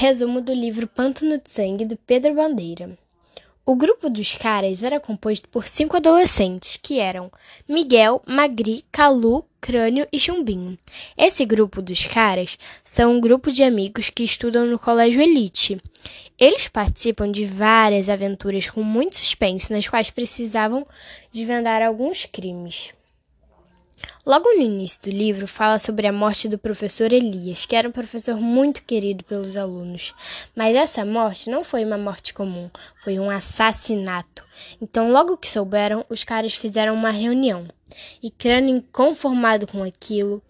Resumo do livro Pântano de Sangue, do Pedro Bandeira. O grupo dos caras era composto por cinco adolescentes, que eram Miguel, Magri, Calu, Crânio e Chumbinho. Esse grupo dos caras são um grupo de amigos que estudam no Colégio Elite. Eles participam de várias aventuras com muito suspense, nas quais precisavam desvendar alguns crimes. Logo no início do livro, fala sobre a morte do professor Elias, que era um professor muito querido pelos alunos. Mas essa morte não foi uma morte comum, foi um assassinato. Então, logo que souberam, os caras fizeram uma reunião. E Crânio, inconformado com aquilo,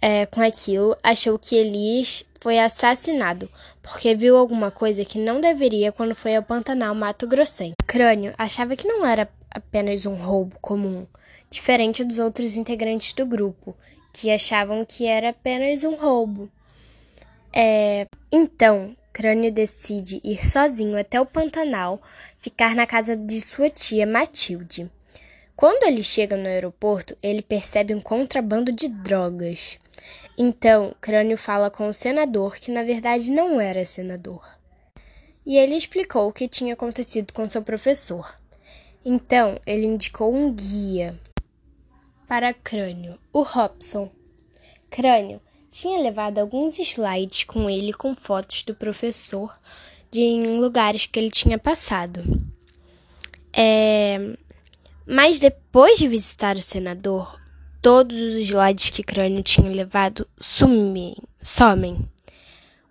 é, com aquilo, achou que Elias foi assassinado, porque viu alguma coisa que não deveria quando foi ao Pantanal Mato Grossense. Crânio achava que não era apenas um roubo comum, diferente dos outros integrantes do grupo, que achavam que era apenas um roubo. É... Então, Crânio decide ir sozinho até o Pantanal, ficar na casa de sua tia Matilde. Quando ele chega no aeroporto, ele percebe um contrabando de drogas. Então, Crânio fala com o senador, que na verdade não era senador. E ele explicou o que tinha acontecido com seu professor. Então, ele indicou um guia para Crânio, o Robson. Crânio tinha levado alguns slides com ele com fotos do professor de lugares que ele tinha passado. É... Mas depois de visitar o senador, todos os slides que Crânio tinha levado sumem, somem.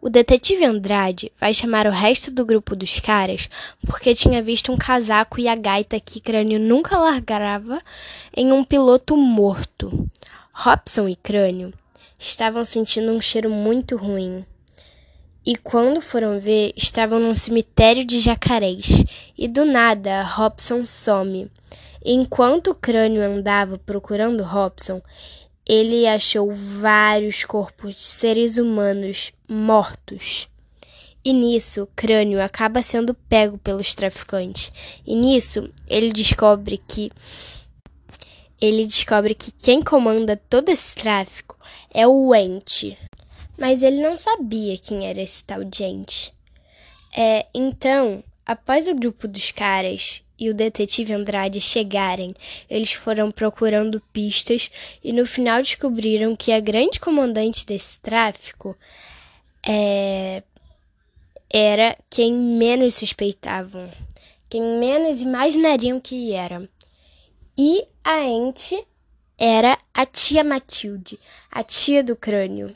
O detetive Andrade vai chamar o resto do grupo dos caras porque tinha visto um casaco e a gaita que Crânio nunca largava em um piloto morto. Robson e Crânio estavam sentindo um cheiro muito ruim. E quando foram ver, estavam num cemitério de jacarés. E do nada, Robson some. Enquanto crânio andava procurando Robson, ele achou vários corpos de seres humanos mortos. E nisso, Crânio acaba sendo pego pelos traficantes. E nisso, ele descobre que ele descobre que quem comanda todo esse tráfico é o Ente. Mas ele não sabia quem era esse tal de Ente. É, então, após o grupo dos caras e o detetive Andrade chegarem, eles foram procurando pistas e no final descobriram que a grande comandante desse tráfico é... era quem menos suspeitavam, quem menos imaginariam que era. E a ente era a tia Matilde, a tia do crânio.